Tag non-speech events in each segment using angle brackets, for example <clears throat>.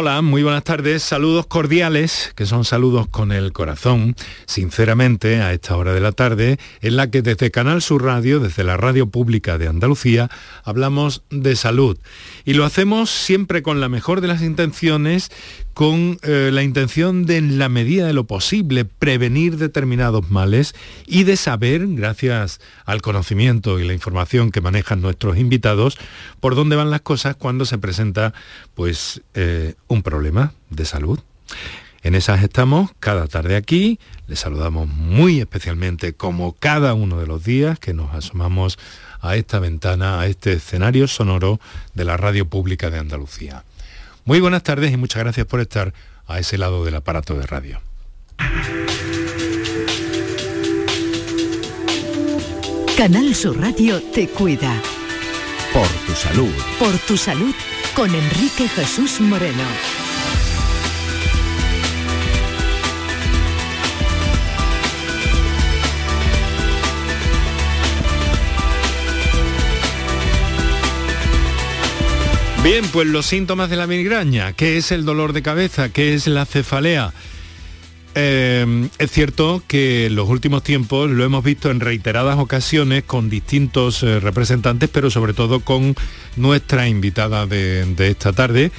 Hola, muy buenas tardes. Saludos cordiales, que son saludos con el corazón, sinceramente, a esta hora de la tarde, en la que desde Canal Sur Radio, desde la radio pública de Andalucía, hablamos de salud. Y lo hacemos siempre con la mejor de las intenciones, con eh, la intención de, en la medida de lo posible, prevenir determinados males y de saber, gracias al conocimiento y la información que manejan nuestros invitados, por dónde van las cosas cuando se presenta pues, eh, un problema de salud. En esas estamos cada tarde aquí. Les saludamos muy especialmente como cada uno de los días que nos asomamos a esta ventana, a este escenario sonoro de la radio pública de Andalucía. Muy buenas tardes y muchas gracias por estar a ese lado del aparato de radio. Canal Sur Radio te cuida. Por tu salud. Por tu salud con Enrique Jesús Moreno. Bien, pues los síntomas de la migraña, ¿qué es el dolor de cabeza? ¿Qué es la cefalea? Eh, es cierto que en los últimos tiempos lo hemos visto en reiteradas ocasiones con distintos eh, representantes, pero sobre todo con nuestra invitada de, de, esta tarde,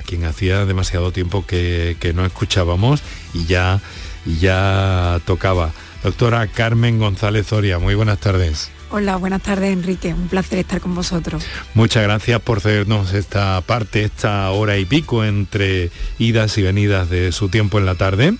a quien hacía demasiado tiempo que, que no escuchábamos y ya, y ya tocaba. Doctora Carmen González Zoria, muy buenas tardes. Hola, buenas tardes Enrique, un placer estar con vosotros. Muchas gracias por cedernos esta parte, esta hora y pico entre idas y venidas de su tiempo en la tarde.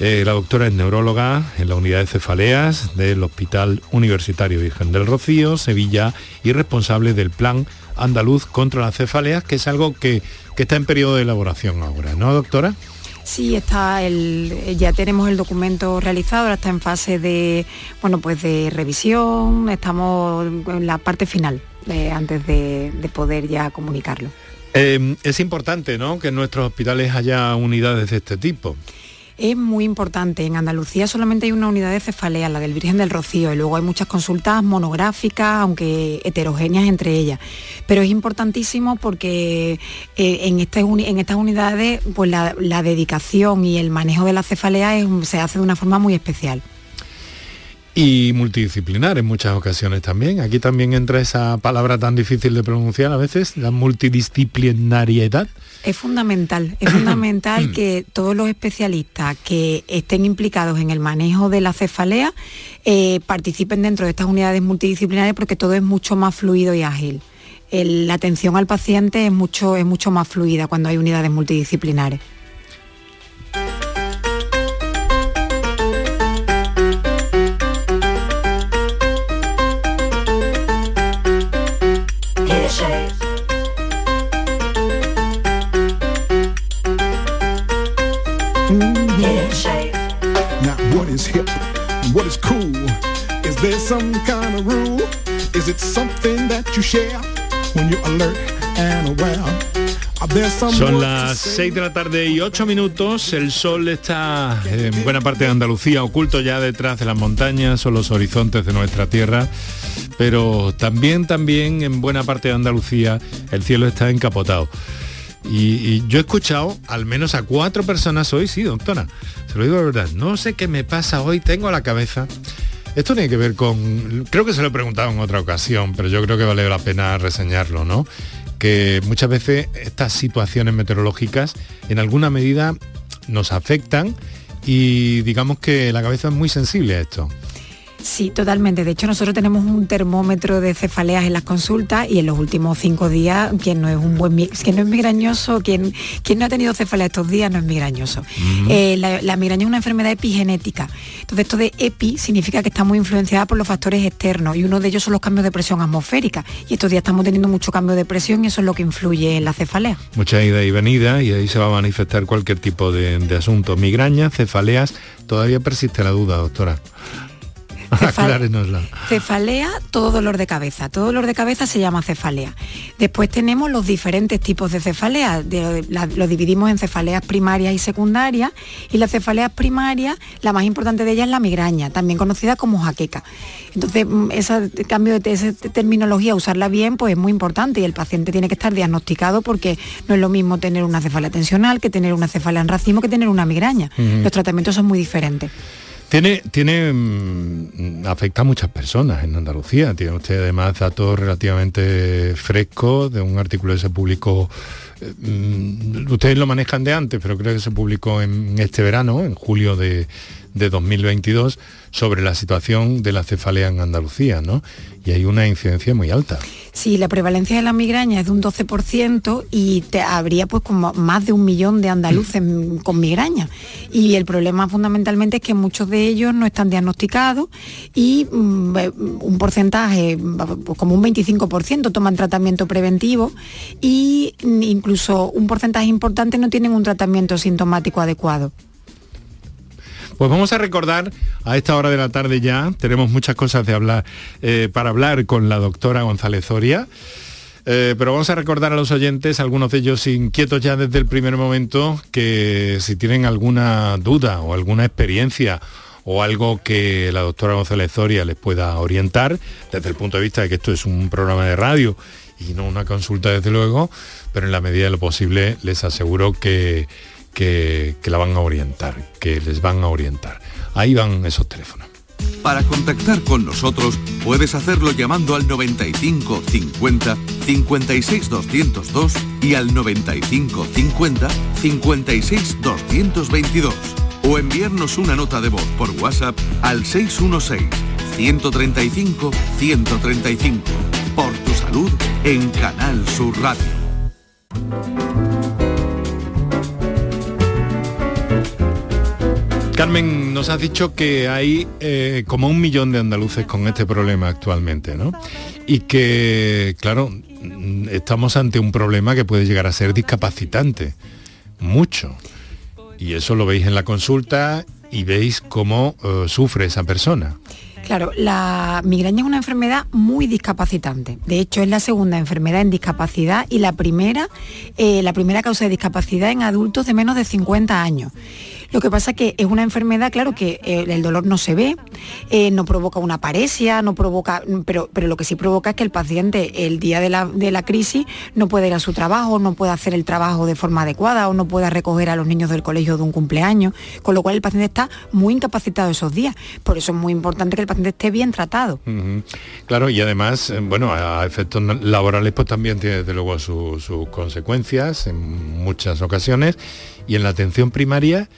Eh, la doctora es neuróloga en la unidad de cefaleas del Hospital Universitario Virgen del Rocío, Sevilla, y responsable del Plan Andaluz contra las cefaleas, que es algo que, que está en periodo de elaboración ahora, ¿no, doctora? Sí, está el, ya tenemos el documento realizado, ahora está en fase de, bueno, pues de revisión, estamos en la parte final, eh, antes de, de, poder ya comunicarlo. Eh, es importante, ¿no?, que en nuestros hospitales haya unidades de este tipo es muy importante. En Andalucía solamente hay una unidad de cefalea, la del Virgen del Rocío, y luego hay muchas consultas monográficas, aunque heterogéneas entre ellas. Pero es importantísimo porque eh, en, este, en, estas unidades pues la, dedicación y el manejo de la cefalea se hace de una forma muy especial. Y multidisciplinar en muchas ocasiones también. Aquí también entra esa palabra tan difícil de pronunciar a veces, la multidisciplinariedad. Es fundamental, es fundamental <coughs> que todos los especialistas que estén implicados en el manejo de la cefalea eh, participen dentro de estas unidades multidisciplinarias porque todo es mucho más fluido y ágil. El, la atención al paciente es mucho, es mucho más fluida cuando hay unidades multidisciplinares. What is cool? Is there some kind of rule? Is it something that you share when you're alert and aware? Son las 6 de la tarde y 8 minutos. El sol está en buena parte de Andalucía, oculto ya detrás de las montañas, son los horizontes de nuestra tierra. Pero también, también en buena parte de Andalucía el cielo está encapotado. Y, yo he escuchado al menos a cuatro personas hoy, sí, doctora, se lo digo de verdad, no sé qué me pasa hoy, tengo la cabeza. Esto tiene que ver con, creo que se lo he preguntado en otra ocasión, pero yo creo que vale la pena reseñarlo, ¿no? Que muchas veces estas situaciones meteorológicas en alguna medida nos afectan y digamos que la cabeza es muy sensible a esto. Sí, totalmente. De hecho, nosotros tenemos un termómetro de cefaleas en las consultas y en los últimos cinco días, quien no es un buen quien no es migrañoso, quien, quien no ha tenido cefalea estos días no es migrañoso. Eh, la, la, migraña es una enfermedad epigenética. Entonces, esto de epi significa que está muy influenciada por los factores externos y uno de ellos son los cambios de presión atmosférica. Y estos días estamos teniendo mucho cambio de presión y eso es lo que influye en la cefalea. Mucha ida y venida y ahí se va a manifestar cualquier tipo de, de asunto. Migraña, cefaleas, todavía persiste la duda, doctora. <laughs> Cefalea, todo dolor de cabeza. Todo dolor de cabeza se llama cefalea. Después tenemos los diferentes tipos de cefalea. De- la- lo dividimos en cefaleas primarias y secundarias. Y las cefaleas primarias, la más importante de ellas es la migraña, también conocida como jaqueca. Entonces, mm, ese cambio de esa terminología, usarla bien, pues es muy importante y el paciente tiene que estar diagnosticado porque no es lo mismo tener una cefalea tensional que tener una cefalea en racimo que tener una migraña. Los tratamientos son muy diferentes. Tiene, tiene, mm, afecta a muchas personas en Andalucía. Tiene usted además datos relativamente frescos de un artículo que se publicó. eh, mm, ustedes lo manejan de antes, pero creo que se publicó en este verano, en julio de, de 2022, sobre la situación de la cefalea en Andalucía, ¿no? Y hay una incidencia muy alta. Sí, la prevalencia de la migraña es de un 12% y te, habría pues como más de un millón de andaluces mm, con migraña. Y el problema fundamentalmente es que muchos de ellos no están diagnosticados y mm, eh, un porcentaje, pues, como un 25% toman tratamiento preventivo y mm, incluso un porcentaje importante no tienen un tratamiento sintomático adecuado. Pues vamos a recordar a esta hora de la tarde ya, tenemos muchas cosas de hablar eh, para hablar con la doctora González Zoria. Eh, pero vamos a recordar a los oyentes, algunos de ellos inquietos ya desde el primer momento, que si tienen alguna duda o alguna experiencia o algo que la doctora González Zoria les pueda orientar, desde el punto de vista de que esto es un programa de radio y no una consulta desde luego, pero en la medida de lo posible les aseguro que, que, la van a orientar, que les van a orientar. Ahí van esos teléfonos. Para contactar con nosotros puedes hacerlo llamando al 95 50 56 202 y al 95 50 56 222 o enviarnos una nota de voz por WhatsApp al 616 135 135. Por tu salud en Canal Sur Radio. Carmen, nos has dicho que hay eh, como un millón de andaluces con este problema actualmente, ¿no? Y que, claro, estamos ante un problema que puede llegar a ser discapacitante, mucho. Y eso lo veis en la consulta y veis cómo eh, sufre esa persona. Claro, la migraña es una enfermedad muy discapacitante. De hecho, es la segunda enfermedad en discapacidad y la primera, eh, la primera causa de discapacidad en adultos de menos de 50 años. Lo que pasa que es una enfermedad, claro, que eh, el dolor no se ve, eh, no provoca una paresia, no provoca, pero, pero lo que sí provoca es que el paciente el día de la, de la crisis no puede ir a su trabajo, no puede hacer el trabajo de forma adecuada o no puede recoger a los niños del colegio de un cumpleaños, con lo cual el paciente está muy incapacitado esos días. Por eso es muy importante que el paciente esté bien tratado. Claro, y además, eh, bueno, a efectos laborales pues también tiene desde luego su- sus consecuencias en muchas ocasiones y en la atención primaria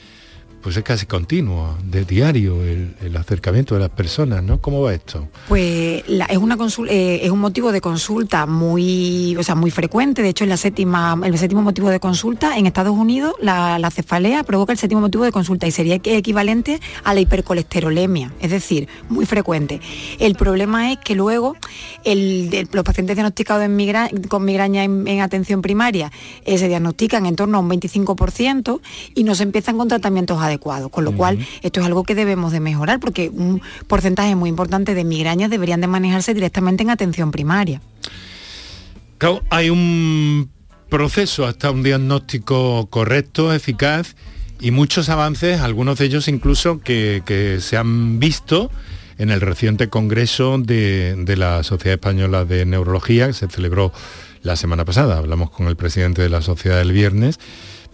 pues es casi continuo, de diario el, el acercamiento de las personas, ¿no? ¿Cómo va esto? Pues la- es, una consul- eh, es un motivo de consulta muy, o sea, muy frecuente. De hecho, es la séptima, el séptimo motivo de consulta. En Estados Unidos, la, cefalea provoca el séptimo motivo de consulta y sería equ- equivalente a la hipercolesterolemia, es decir, muy frecuente. El problema es que luego el- de- los pacientes diagnosticados en migra- con migraña en, en atención primaria eh, se diagnostican en torno a un 25% y no se empiezan con tratamientos adecuados. Con lo cual, esto es algo que debemos de mejorar porque un porcentaje muy importante de migrañas deberían de manejarse directamente en atención primaria. Claro, hay un proceso hasta un diagnóstico correcto, eficaz y muchos avances, algunos de ellos incluso que, que se han visto en el reciente congreso de, de la Sociedad Española de Neurología que se celebró la semana pasada. Hablamos con el presidente de la sociedad el viernes,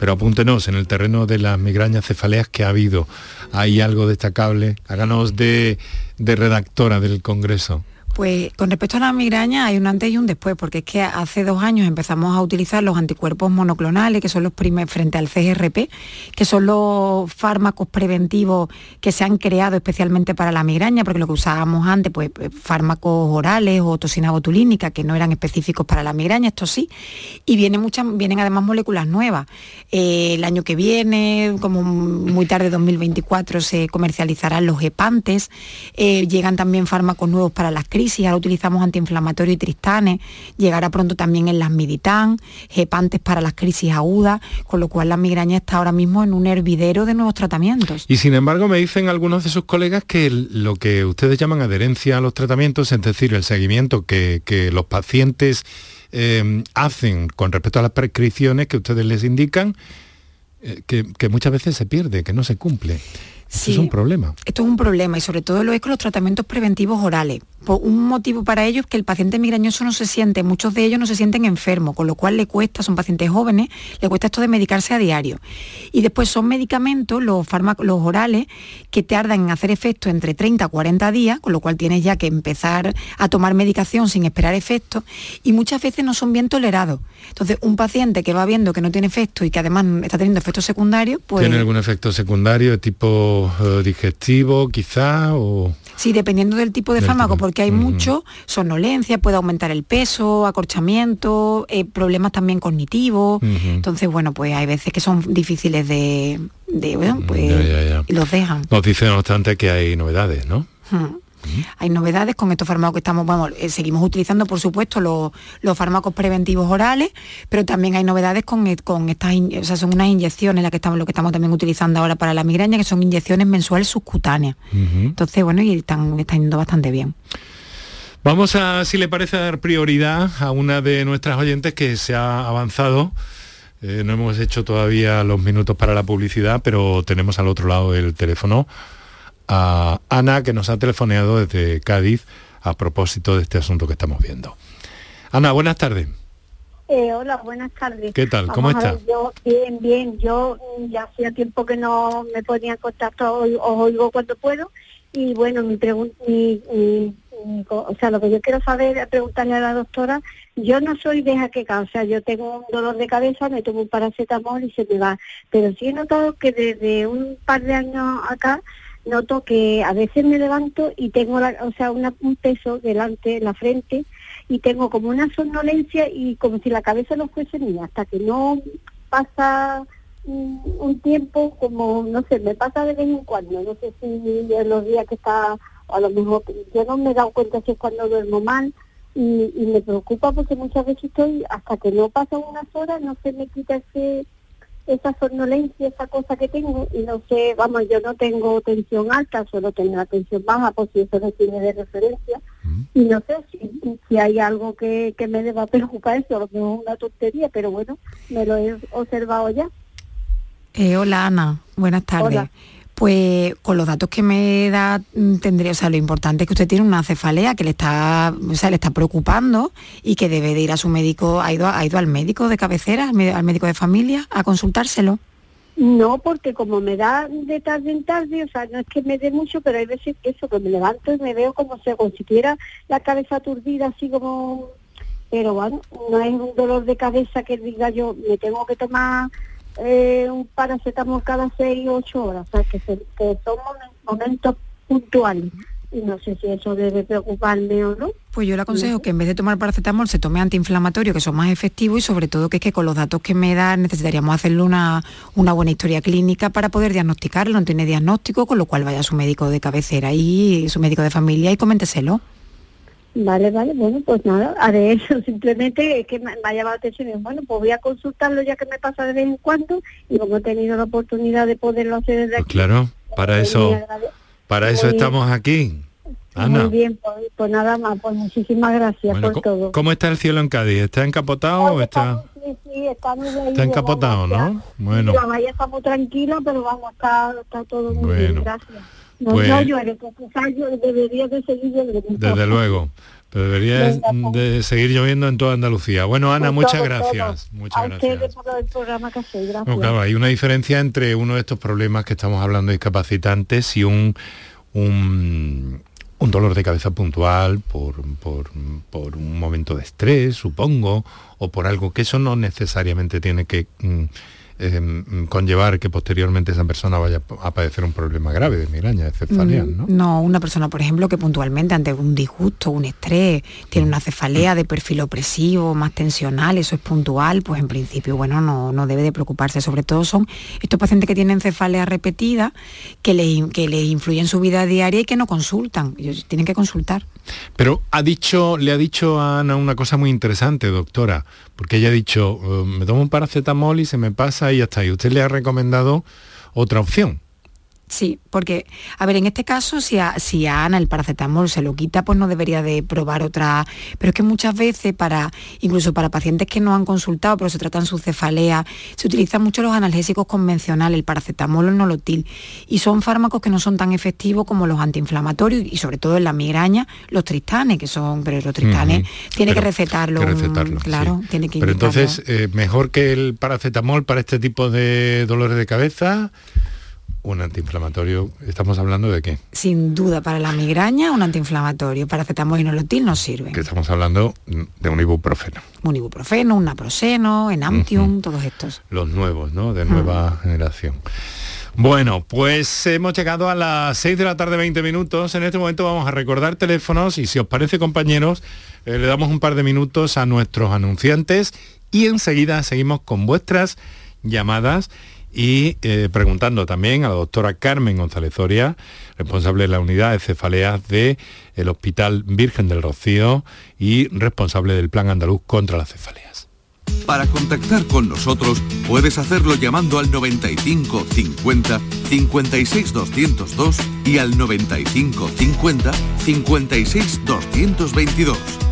pero apúntenos en el terreno de las migrañas cefaleas que ha habido. ¿Hay algo destacable? Háganos de, de redactora del congreso. Pues con respecto a la migraña hay un antes y un después, porque es que hace dos años empezamos a utilizar los anticuerpos monoclonales, que son los primeros frente al CGRP, que son los fármacos preventivos que se han creado especialmente para la migraña, porque lo que usábamos antes, pues eh, fármacos orales o toxina botulínica, que no eran específicos para la migraña, esto sí. Y vienen muchas, vienen además moléculas nuevas. Eh, el año que viene, como muy tarde 2024, se comercializarán los hepantes, eh, llegan también fármacos nuevos para las crisis crisis, ahora utilizamos antiinflamatorio y tristanes, llegará pronto también el lasmiditán, gepantes para las crisis agudas, con lo cual la migraña está ahora mismo en un hervidero de nuevos tratamientos. Y sin embargo me dicen algunos de sus colegas que lo que ustedes llaman adherencia a los tratamientos, es decir, el seguimiento que, los pacientes eh, hacen con respecto a las prescripciones que ustedes les indican, eh, que muchas veces se pierde, que no se cumple. Sí, es un problema. Esto es un problema y sobre todo lo es con los tratamientos preventivos orales. Un motivo para ello es que el paciente migrañoso no se siente, muchos de ellos no se sienten enfermos, con lo cual le cuesta, son pacientes jóvenes, le cuesta esto de medicarse a diario. Y después son medicamentos, los fármacos, los orales, que tardan en hacer efecto entre 30 a 40 días, con lo cual tienes ya que empezar a tomar medicación sin esperar efecto, y muchas veces no son bien tolerados. Entonces, un paciente que va viendo que no tiene efecto y que además está teniendo efectos secundarios, pues... ¿Tiene algún efecto secundario de tipo eh, digestivo quizá o Sí, dependiendo del tipo de fármaco, porque hay mucho, sonolencia, puede aumentar el peso, acorchamiento, eh, problemas también cognitivos. Entonces, bueno, pues hay veces que son difíciles de, bueno, pues los dejan. Nos dice no obstante que hay novedades, ¿no? Hay novedades con estos fármacos que estamos, vamos, eh, seguimos utilizando, por supuesto, los, fármacos preventivos orales, pero también hay novedades con, eh, con estas, o sea, son unas inyecciones, las que estamos, lo que estamos también utilizando ahora para la migraña, que son inyecciones mensuales subcutáneas. Entonces, bueno, y están, están yendo bastante bien. Vamos a, si le parece, dar prioridad a una de nuestras oyentes que se ha avanzado. Eh, no hemos hecho todavía los minutos para la publicidad, pero tenemos al otro lado el teléfono a Ana, que nos ha telefoneado desde Cádiz a propósito de este asunto que estamos viendo. Ana, buenas tardes. Eh, hola, buenas tardes. ¿Qué tal? ¿Cómo estás? bien, bien. Yo mm, ya hacía tiempo que no me ponía en contacto, os oigo cuando puedo. Y bueno, mi pregunta, o sea, lo que yo quiero saber, es preguntarle a la doctora, yo no soy de jaqueca, o sea, yo tengo un dolor de cabeza, me tomo un paracetamol y se me va. Pero sí he notado que desde un par de años acá noto que a veces me levanto y tengo la, o sea, un peso delante en la frente y tengo como una somnolencia y como si la cabeza no fuese mía, hasta que no pasa un, tiempo como, no sé, me pasa de vez en cuando, no sé si en los días que está, o a lo mejor yo no me he dado cuenta si es cuando duermo mal y, y me preocupa porque muchas veces estoy, hasta que no pasan unas horas, no se me quita ese esa somnolencia, esa cosa que tengo, y no sé, vamos, yo no tengo tensión alta, solo tengo la tensión baja, por si eso no tiene de referencia, y no sé si, si hay algo que, que me deba <laughs> preocupar eso, lo que es una tontería, pero bueno, me lo he observado ya. Eh, hola Ana, buenas tardes pues con los datos que me da mm, tendría, o sea, lo importante es que usted tiene una cefalea que le está, o sea, le está preocupando y que debe de ir a su médico, ha ido, ha ido al médico de cabecera, al médico de familia, a consultárselo. No, porque como me da de tarde en tarde, o sea, no es que me dé mucho, pero hay veces que eso, que me levanto y me veo como, si, como si tuviera la cabeza aturdida, así como... Pero bueno, no es un dolor de cabeza que diga yo, me tengo que tomar eh, un paracetamol cada 6 o 8 horas, o sea, que, se, que son momentos puntuales. Y no sé si eso debe preocuparme o no. Pues yo le aconsejo que en vez de tomar paracetamol se tome antiinflamatorio, que son más efectivos y sobre todo que es que con los datos que me dan necesitaríamos hacerle una, una buena historia clínica para poder diagnosticarlo, no tiene diagnóstico, con lo cual vaya a su médico de cabecera y su médico de familia y coménteselo. Vale, vale, bueno, pues nada, <laughs> haré eso, simplemente es que me, ha llamado la atención y bueno, pues voy a consultarlo ya que me pasa de vez en cuando y como he tenido la oportunidad de poderlo hacer desde pues aquí. claro, para pues eso, para eso estamos aquí. Muy bien, pues, pues, nada más, pues muchísimas gracias por todo. ¿Cómo está el cielo en Cádiz? ¿Está encapotado o está...? Sí, sí, está, muy está encapotado, ¿no? Bueno. La está muy tranquila, pero vamos, está, está todo muy bien, gracias. No, pues, yo debería de seguir lloviendo. Desde luego. Pero debería de seguir lloviendo en toda Andalucía. Bueno, Ana, muchas gracias. Muchas gracias. claro, hay una diferencia entre uno de estos problemas que estamos hablando de discapacitantes y un, un, dolor de cabeza puntual por, por, por, un momento de estrés, supongo, o por algo que eso no necesariamente tiene que mm, em, conllevar que posteriormente esa persona vaya a padecer un problema grave de migraña, de cefalea, Mm, ¿no? No, una persona, por ejemplo, que puntualmente ante un disgusto, un estrés, tiene una cefalea de perfil opresivo, más tensional, eso es puntual, pues en principio, bueno, no, no debe de preocuparse. Sobre todo son estos pacientes que tienen cefalea repetida, que les, que les influye en su vida diaria y que no consultan. Ellos tienen que consultar. Pero ha dicho, le ha dicho a Ana una cosa muy interesante, doctora, porque ella ha dicho, "Eh, me tomo un paracetamol y se me pasa y está. Y usted le ha recomendado otra opción. Sí, porque, a ver, en este caso, si a, si a Ana el paracetamol se lo quita, pues no debería de probar otra. Pero es que muchas veces, para, incluso para pacientes que no han consultado, pero se tratan su cefalea, se utilizan mucho los analgésicos convencionales, el paracetamol o el nolotil. Y son fármacos que no son tan efectivos como los antiinflamatorios y sobre todo en la migraña, los tristanes, que son, pero los tristanes tiene que recetarlo. que un- recetarlo, claro, sí. tiene que Pero indicarlo. entonces, eh, mejor que el paracetamol para este tipo de dolores de cabeza, un antiinflamatorio, estamos hablando de qué? Sin duda, para la migraña, un antiinflamatorio. Paracetamol y nolotil no sirven. Que estamos hablando de un ibuprofeno. un ibuprofeno, un naproxeno, enantium, todos estos. los nuevos, ¿no? De nueva generación. Bueno, pues hemos llegado a las 6 de la tarde, 20 minutos. En este momento vamos a recordar teléfonos y si os parece, compañeros, eh, le damos un par de minutos a nuestros anunciantes y enseguida seguimos con vuestras llamadas y eh, preguntando también a la doctora Carmen González Zoria, responsable de la unidad de cefaleas del Hospital Virgen del Rocío y responsable del Plan Andaluz contra las cefaleas. Para contactar con nosotros puedes hacerlo llamando al 95 50 56 202 y al 95 50 56 222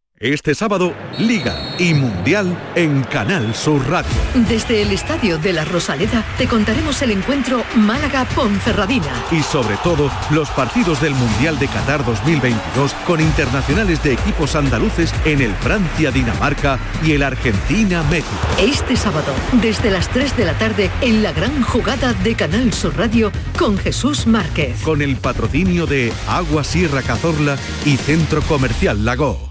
Este sábado, Liga y Mundial en Canal Sur Radio. Desde el Estadio de la Rosaleda te contaremos el encuentro Málaga-Ponferradina. Y sobre todo, los partidos del Mundial de Qatar 2022 con internacionales de equipos andaluces en el Francia-Dinamarca y el Argentina-México. Este sábado, desde las 3 de la tarde, en la gran jugada de Canal Sur Radio con Jesús Márquez. Con el patrocinio de Agua Sierra Cazorla y Centro Comercial Lago.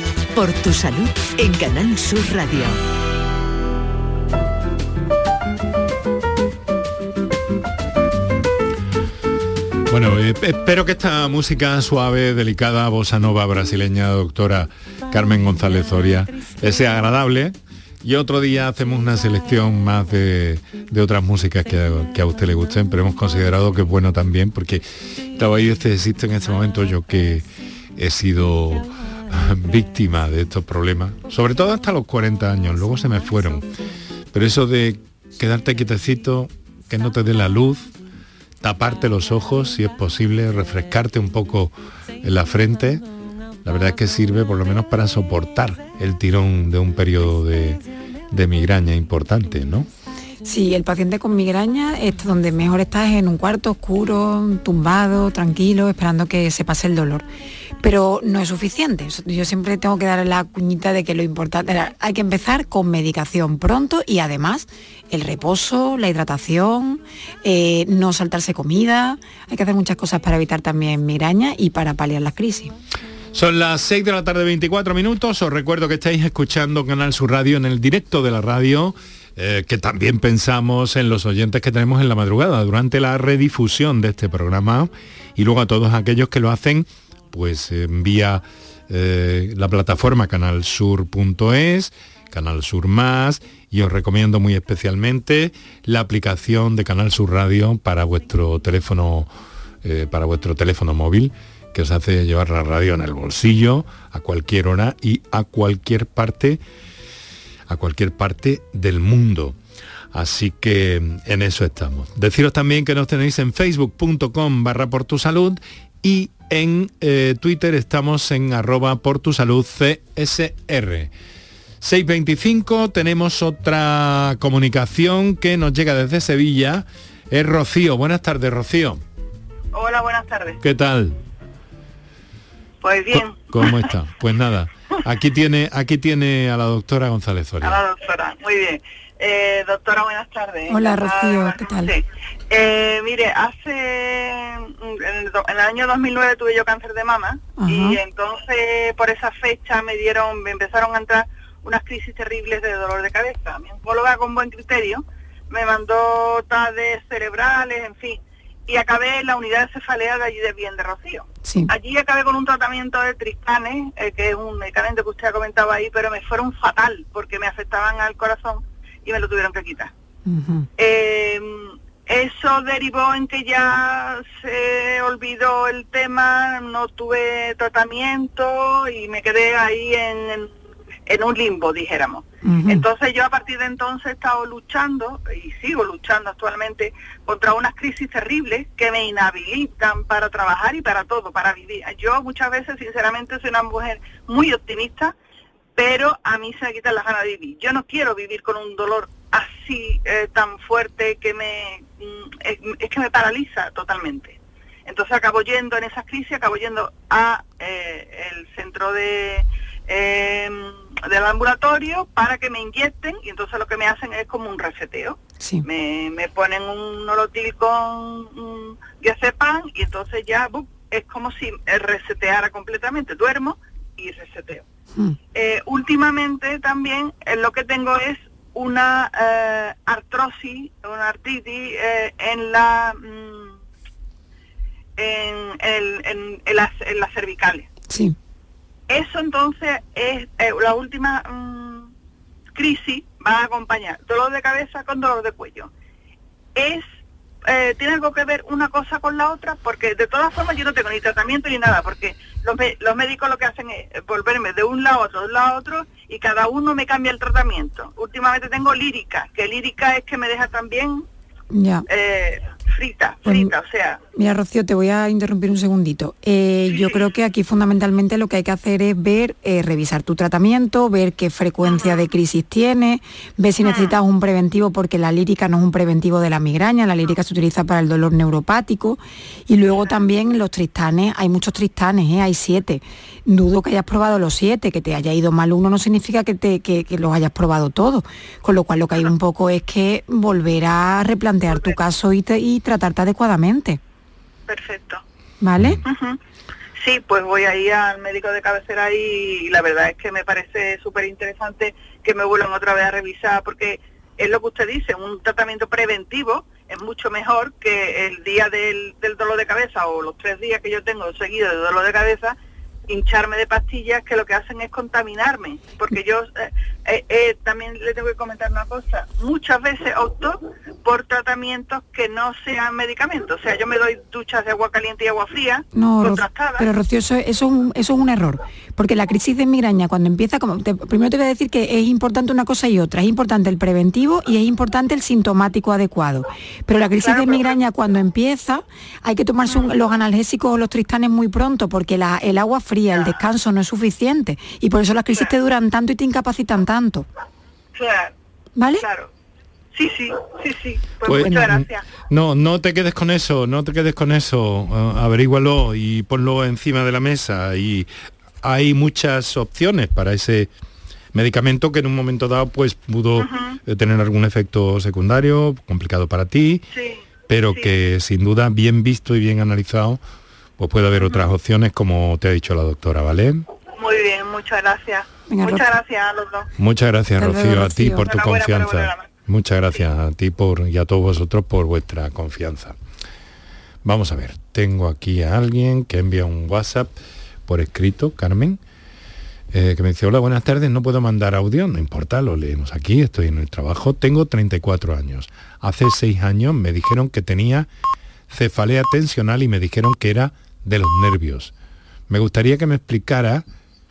Por tu salud en Canal Sur Radio. Bueno, eh, espero que esta música suave, delicada, bossa nova brasileña, doctora Carmen González Zoria, le sea agradable. Y otro día hacemos una selección más de, otras músicas que a usted le gusten, pero hemos considerado que es bueno también, porque estaba ahí este existe en este momento yo que he sido <laughs> víctima de estos problemas, sobre todo hasta los 40 años, luego se me fueron. Pero eso de quedarte quietecito, que no te dé la luz, taparte los ojos si es posible, refrescarte un poco en la frente, la verdad es que sirve por lo menos para soportar el tirón de un periodo de, de migraña importante, ¿no? Sí, el paciente con migraña es donde mejor está es en un cuarto oscuro, tumbado, tranquilo, esperando que se pase el dolor. Pero no es suficiente. Yo siempre tengo que dar la cuñita de que lo importante hay que empezar con medicación pronto y además el reposo, la hidratación, eh, no saltarse comida. Hay que hacer muchas cosas para evitar también migraña y para paliar las crisis. Son las 6 de la tarde 24 minutos. Os recuerdo que estáis escuchando Canal Sur Radio en el directo de la radio. Eh, que también pensamos en los oyentes que tenemos en la madrugada durante la redifusión de este programa y luego a todos aquellos que lo hacen pues vía eh, la plataforma canalsur.es, Canal Sur Más y os recomiendo muy especialmente la aplicación de Canal Sur Radio para vuestro teléfono eh, para vuestro teléfono móvil que os hace llevar la radio en el bolsillo a cualquier hora y a cualquier parte, a cualquier parte del mundo. Así que en eso estamos. Deciros también que nos tenéis en facebook.com barra por tu salud y en eh, Twitter estamos en arroba por tu salud CSR. 625 tenemos otra comunicación que nos llega desde Sevilla. Es Rocío. Buenas tardes, Rocío. Hola, buenas tardes. ¿Qué tal? Pues bien. ¿Cómo está? Pues nada, aquí tiene, aquí tiene a la doctora González Soria. A la doctora, muy bien. Eh, doctora, buenas tardes. Hola, Rocío, ¿qué tal? Eh, mire, hace, mm, en el, año 2009 tuve yo cáncer de mama y entonces por esa fecha me dieron, me empezaron a entrar unas crisis terribles de dolor de cabeza. Mi oncóloga con buen criterio me mandó tades cerebrales, en fin y acabé en la unidad de cefalea de allí de Bien de Rocío. Allí acabé con un tratamiento de tristanes, eh, que es un medicamento que usted ha comentado ahí, pero me fueron fatal porque me afectaban al corazón y me lo tuvieron que quitar. Em, eso derivó en que ya se olvidó el tema, no tuve tratamiento y me quedé ahí en en un limbo, dijéramos. Entonces yo a partir de entonces he estado luchando, y sigo luchando actualmente, contra unas crisis terribles que me inhabilitan para trabajar y para todo, para vivir. Yo muchas veces, sinceramente, soy una mujer muy optimista, pero a mí se me quitan las ganas de vivir. Yo no quiero vivir con un dolor así eh, tan fuerte que me mm, es, que me paraliza totalmente. Entonces acabo yendo en esas crisis, acabo yendo a eh, el centro de eh, del ambulatorio para que me inyecten y entonces lo que me hacen es como un reseteo. Me, ponen un nolotil con un diazepam y entonces ya es como si reseteara completamente. Duermo y reseteo. Hmm. Eh, últimamente también eh, lo que tengo es una eh, artrosis, una artritis en la mm, en, en, en, las, en las cervicales. Sí. Eso entonces es eh, la última mm, crisis, va a acompañar dolor de cabeza con dolor de cuello. Es eh, tiene algo que ver una cosa con la otra, porque de todas formas yo no tengo ni tratamiento ni nada, porque los, los médicos lo que hacen es volverme de un lado a otro, de un lado a otro, y cada uno me cambia el tratamiento. Últimamente tengo lírica, que lírica es que me deja también ya. Eh, frita, pues frita, o sea... Mira, Rocío, te voy a interrumpir un segundito. Eh, yo creo que aquí fundamentalmente lo que hay que hacer es ver, eh, revisar tu tratamiento, ver qué frecuencia de crisis tiene, ver si necesitas un preventivo, porque la lírica no es un preventivo de la migraña, la lírica se utiliza para el dolor neuropático, y luego también los tristanes, hay muchos tristanes, ¿eh? hay siete. Dudo que hayas probado los siete, que te haya ido mal uno no significa que, te, que, los hayas probado todos, con lo cual lo que hay un poco es que volver a replantear tu caso y, y tratarte adecuadamente. Perfecto. ¿Vale? Sí, pues voy a ir al médico de cabecera y, la verdad es que me parece súper interesante que me vuelvan otra vez a revisar porque es lo que usted dice, un tratamiento preventivo es mucho mejor que el día del, del dolor de cabeza o los tres días que yo tengo seguidos de dolor de cabeza hincharme de pastillas que lo que hacen es contaminarme, porque yo eh, eh, eh, también le tengo que comentar una cosa, muchas veces opto por tratamientos que no sean medicamentos, o sea, yo me doy duchas de agua caliente y agua fría, no, pero Rocío, eso, es un, eso es un error, porque la crisis de migraña cuando empieza, como primero te voy a decir que es importante una cosa y otra, es importante el preventivo y es importante el sintomático adecuado, pero la crisis de migraña cuando empieza hay que tomarse los analgésicos o los tristanes muy pronto, porque la, el agua fría, el descanso no es suficiente y por eso las crisis te duran tanto y te incapacitan tanto. Claro, ¿vale? Claro. Sí, sí, sí, sí. Pues, Pues, muchas gracias. No, no te quedes con eso, no te quedes con eso. Uh, averígualo y ponlo encima de la mesa. Y hay muchas opciones para ese medicamento que en un momento dado pues pudo eh, tener algún efecto secundario complicado para ti, pero que sin duda bien visto y bien analizado, pues puede haber otras opciones como te ha dicho la doctora, ¿vale? Muy bien, muchas gracias. Venga, muchas gracias a los dos. Muchas gracias, Rocío, luego, a ti por tu confianza. Muchas gracias a ti por, y a todos vosotros por vuestra confianza. Vamos a ver, tengo aquí a alguien que envía un WhatsApp por escrito, Carmen, eh, que me dice, hola, buenas tardes, no puedo mandar audio, no importa, lo leemos aquí, estoy en el trabajo, tengo 34 años. Hace seis años me dijeron que tenía cefalea tensional y me dijeron que era de los nervios. Me gustaría que me explicara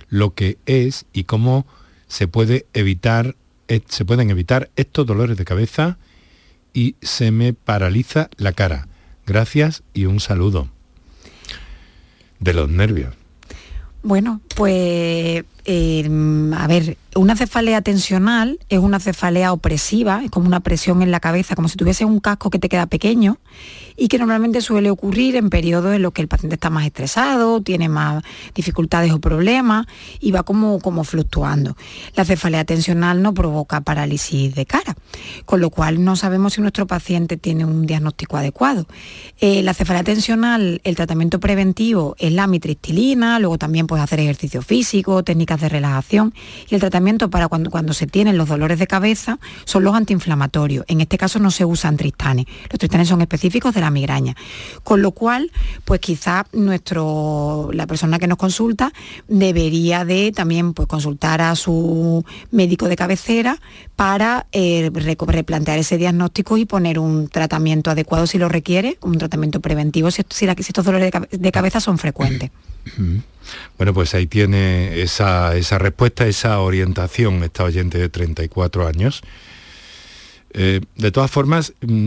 lo que es y cómo se puede evitar eh, se pueden evitar estos dolores de cabeza y se me paraliza la cara. Gracias y un saludo. De los nervios. Bueno, pues eh, a ver, una cefalea tensional es una cefalea opresiva, es como una presión en la cabeza, como si tuviese un casco que te queda pequeño y que normalmente suele ocurrir en periodos en los que el paciente está más estresado, tiene más dificultades o problemas y va como, como fluctuando. La cefalea tensional no provoca parálisis de cara, con lo cual no sabemos si nuestro paciente tiene un diagnóstico adecuado. Eh, la cefalea tensional, el tratamiento preventivo es la amitriptilina, luego también puedes hacer ejercicio físico, técnicas de relajación y el tratamiento para cuando, cuando se tienen los dolores de cabeza son los antiinflamatorios. En este caso no se usan tristanes. Los tristanes son específicos de la migraña. Con lo cual, pues quizá nuestro, la persona que nos consulta debería de también pues, consultar a su médico de cabecera para eh, replantear ese diagnóstico y poner un tratamiento adecuado si lo requiere, un tratamiento preventivo si, estos dolores de, cabe- de cabeza son frecuentes. Bueno, pues ahí tiene esa, respuesta, esa orientación, esta oyente de 34 años. Eh, de todas formas, mm,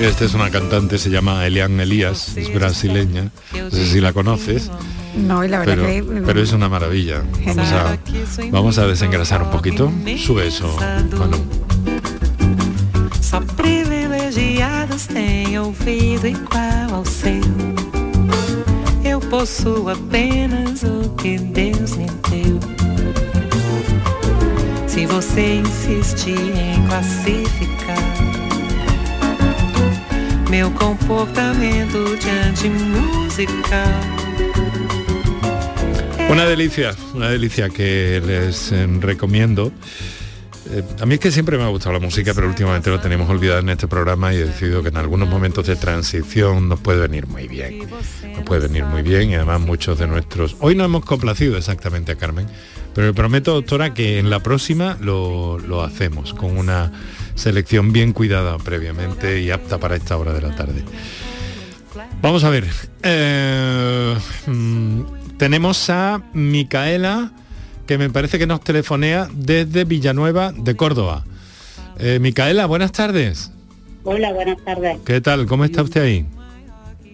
Esta es una cantante, se llama Elian Elías, es brasileña. No sé si la conoces. No, y la verdad pero, que... pero es una maravilla. Vamos a, vamos a desengrasar un poquito. Sube eso, Manu. Só privilegiados têm ouvido igual ao seu. Eu possuo apenas o que Deus me deu. Se você insistir em classificar meu comportamento diante musical. Una delicia, una delicia que les eh, recomiendo. Eh, a mí es que siempre me ha gustado la música, pero últimamente lo tenemos olvidado en este programa y he decidido que en algunos momentos de transición nos puede venir muy bien. Nos puede venir muy bien y además muchos de nuestros... Hoy no hemos complacido exactamente a Carmen, pero le prometo, doctora, que en la próxima lo, lo hacemos con una selección bien cuidada previamente y apta para esta hora de la tarde. Vamos a ver. eh, mm, tenemos a Micaela, que me parece que nos telefonea desde Villanueva de Córdoba. Eh, Micaela, buenas tardes. Hola, buenas tardes. ¿Qué tal? ¿Cómo está usted ahí?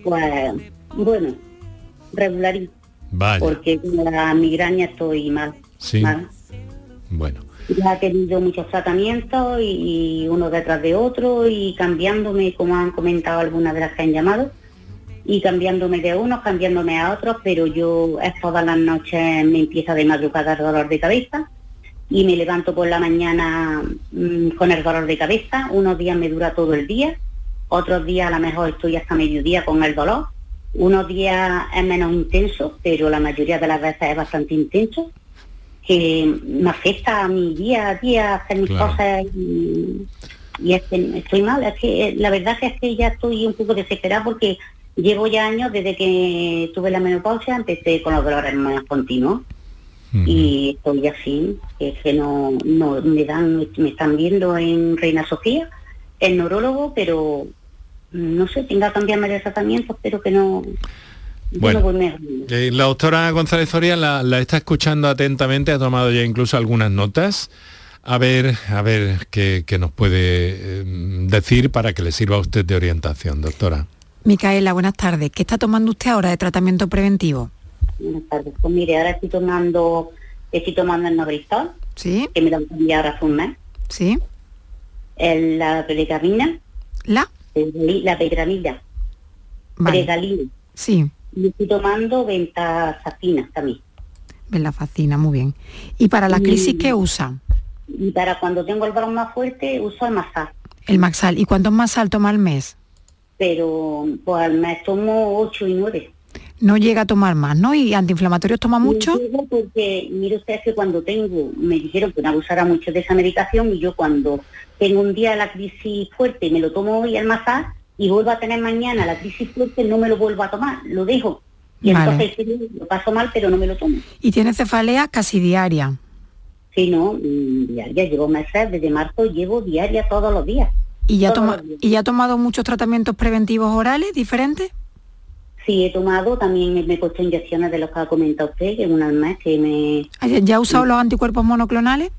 Pues, bueno, regular, Vaya, porque con la migraña estoy mal. sí. mal. Bueno, Ya he tenido muchos tratamientos y, uno detrás de otro y cambiándome, como han comentado algunas de las que han llamado, y cambiándome de unos, cambiándome a otros, pero yo todas las noches me empieza de madrugada el dolor de cabeza y me levanto por la mañana mm, con el dolor de cabeza. Unos días me dura todo el día, otros días a lo mejor estoy hasta mediodía con el dolor. Unos días es menos intenso, pero la mayoría de las veces es bastante intenso, que me afecta a mi día a día, hacer mis Claro. cosas y, y es que estoy mal. Es que eh, la verdad es que ya estoy un poco desesperada porque llevo ya años desde que tuve la menopausia, empecé con los dolores más continuos. y estoy así, es que no, no me dan, me están viendo en Reina Sofía, el neurólogo, pero no sé, tenga que cambiarme de tratamiento, espero que no. Bueno. Eh, la doctora González Soria la, la está escuchando atentamente, ha tomado ya incluso algunas notas. A ver, a ver qué, qué nos puede eh, decir para que le sirva a usted de orientación, doctora. Micaela, buenas tardes. ¿Qué está tomando usted ahora de tratamiento preventivo? Buenas tardes. Pues mire, ahora estoy tomando, estoy tomando el Nobristal, ¿Sí? que me lo han hace un mes, ¿Sí? el, la pregamina, ¿La? el- la pregamina, Vale. pregalina, Sí, y estoy tomando ventasacinas también. la fascina, muy bien. ¿Y para la Y- crisis qué usa? Y para cuando tengo el varón más fuerte uso el masal, El Maxal. ¿Y cuántos Maxal toma al mes? pero pues al mes tomo 8 y 9. No llega a tomar más, ¿no? ¿Y antiinflamatorios toma mucho? Porque, mire usted que cuando tengo, me dijeron que no abusara mucho de esa medicación y yo cuando tengo un día la crisis fuerte me lo tomo hoy al masar y vuelvo a tener mañana la crisis fuerte no me lo vuelvo a tomar, lo dejo. Y Vale. entonces sí, lo paso mal pero no me lo tomo. Y tiene cefalea casi diaria. Si no, mm, diaria, llevo meses, desde marzo llevo diaria todos los días. ¿Y ya, toma. ¿Y ya ha tomado muchos tratamientos preventivos orales diferentes? Sí, he tomado, también me he puesto inyecciones de los que ha comentado usted, que es una mes que me... ¿Ya ya ha usado los anticuerpos monoclonales?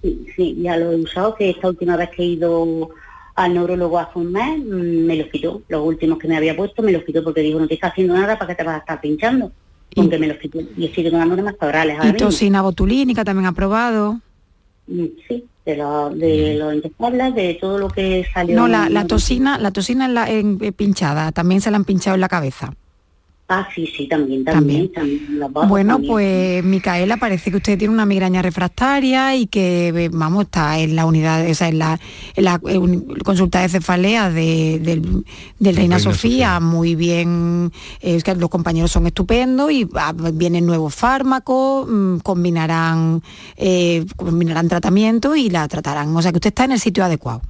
Sí, sí, ya lo he usado, que esta última vez que he ido al neurólogo hace un mes, mm, me los quitó. Los últimos que me había puesto me los quitó porque dijo, no te está haciendo nada, ¿para qué te vas a estar pinchando? Aunque me los quitó. Y estoy tomando más orales ahora Y toxina botulínica también ha probado. Mm, Sí, de, lo- de los inyectables, de todo lo que salió. No, la, la toxina, la toxina en la, en- eh, pinchada, también se la han pinchado en la cabeza. Ah, sí, sí, también, también. Bueno, también. pues Micaela, parece que usted tiene una migraña refractaria y que, vamos, está en la unidad, o sea, en la, en la eh, consulta de cefalea de- del, del Reina Reina Sofía, muy bien, eh, es que los compañeros son estupendos y ah, vienen nuevos fármacos, mm, combinarán, eh, combinarán tratamiento y la tratarán. O sea, que usted está en el sitio adecuado.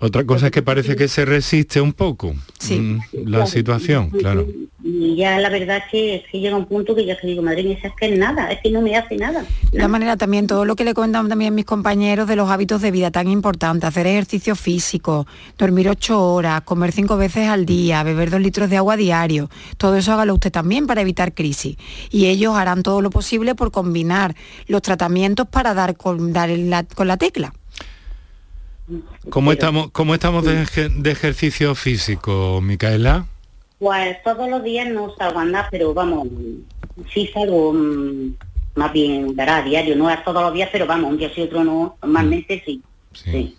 Otra cosa es que parece que se resiste un poco mm, la situación, claro. Y ya la verdad es que, es que llega un punto que ya que digo, madre mía, es que es nada, es que no me hace nada. De todas maneras, también todo lo que le comentan también mis compañeros de los hábitos de vida tan importantes, hacer ejercicio físico, dormir ocho horas, comer cinco veces al día, beber dos litros de agua diario, todo eso hágalo usted también para evitar crisis. Y ellos harán todo lo posible por combinar los tratamientos para dar con, dar la- con la tecla. ¿Cómo estamos, cómo estamos de, eje- de ejercicio físico, Micaela? Pues todos los días no salgo a andar, pero vamos, sí salgo mm, más bien, verá, a diario, no es todos los días, pero vamos, un día sí, otro no, normalmente sí. sí.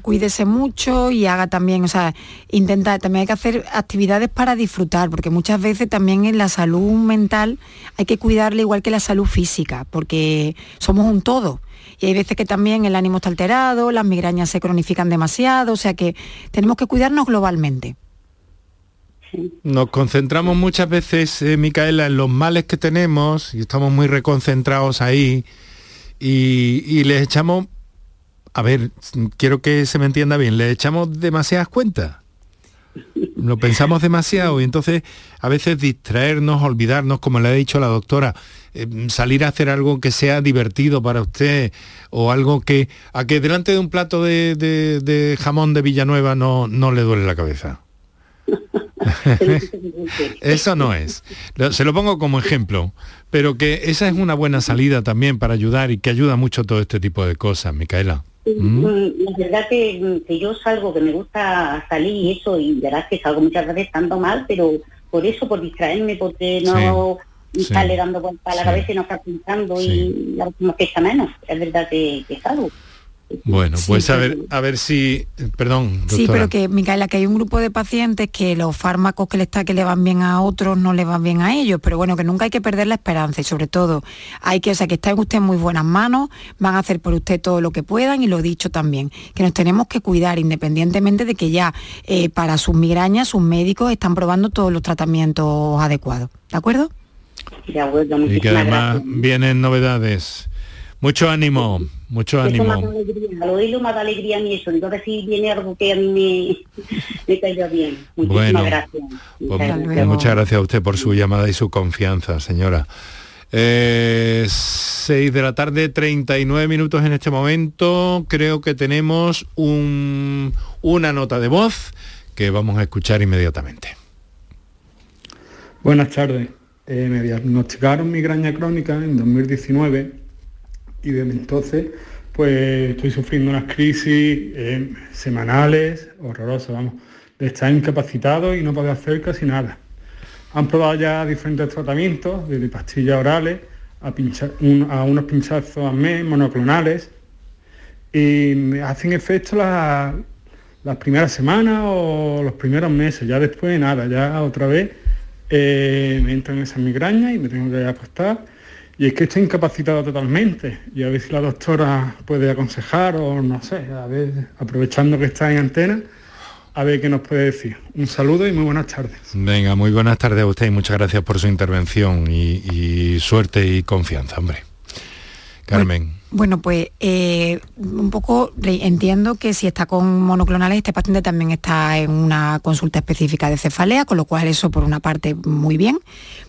cuídese mucho y haga también, o sea, intenta, también hay que hacer actividades para disfrutar, porque muchas veces también en la salud mental hay que cuidarla igual que la salud física, porque somos un todo. Y hay veces que también el ánimo está alterado, las migrañas se cronifican demasiado, o sea que tenemos que cuidarnos globalmente. Nos concentramos muchas veces, eh, Micaela, en los males que tenemos y estamos muy reconcentrados ahí y, y les echamos, a ver, quiero que se me entienda bien, le echamos demasiadas cuentas. Lo pensamos demasiado y entonces a veces distraernos, olvidarnos, como le ha dicho la doctora, eh, salir a hacer algo que sea divertido para usted o algo que a que delante de un plato de, de- jamón de Villanueva no, no le duele la cabeza. <laughs> Eso no es. Se lo pongo como ejemplo, pero que esa es una buena salida también para ayudar y que ayuda mucho todo este tipo de cosas, Micaela. ¿Mm? La verdad que, que yo salgo, que me gusta salir y eso, y verás que salgo muchas veces estando mal, pero por eso, por distraerme, porque no Sí, dando vuelta a la sí. cabeza y no estar pensando y la última fecha menos. Es verdad que, que salgo. Bueno, pues a ver, a ver si, perdón, doctora. Sí, pero que, Micaela, que hay un grupo de pacientes que los fármacos que le, está, que le van bien a otros no le van bien a ellos, pero bueno, que nunca hay que perder la esperanza y sobre todo hay que, o sea, que está en usted en muy buenas manos, van a hacer por usted todo lo que puedan y lo he dicho también, que nos tenemos que cuidar independientemente de que ya eh, para sus migrañas sus médicos están probando todos los tratamientos acuerdos, ¿de acuerdo? De acuerdo, y que muchísimas además gracias. vienen novedades. Mucho ánimo, mucho Eso ánimo. alegría, oírlo me da alegría a mí eso. Ver si viene algo que a mí me, <laughs> me caiga bien. Muchísimas Bueno, gracias. Pues gracias. muchas gracias a usted por su llamada y su confianza, señora. Eh, 6 de la tarde, 39 minutos en este momento. Creo que tenemos un- una nota de voz que vamos a escuchar inmediatamente. Buenas tardes. Eh, me diagnosticaron migraña crónica en 2019 y desde entonces pues estoy sufriendo unas crisis eh, semanales horrorosas, vamos, de estar incapacitado y no poder hacer casi nada. Han probado ya diferentes tratamientos, desde pastillas orales a, unos pinchazos al mes, monoclonales, y me hacen efecto las, las primeras semanas o los primeros meses, ya después nada, ya otra vez eh, me entran esas migrañas y me tengo que acostar. Y es que estoy incapacitado totalmente. Y a ver si la doctora puede aconsejar o no sé, a ver, aprovechando que está en antena, a ver qué nos puede decir. Un saludo y muy buenas tardes. Venga, muy buenas tardes a usted y muchas gracias por su intervención y, y suerte y confianza, hombre. Carmen. Bueno, pues eh, un poco entiendo que si está con monoclonales, este paciente también está en una consulta específica de cefalea, con lo cual eso por una parte muy bien.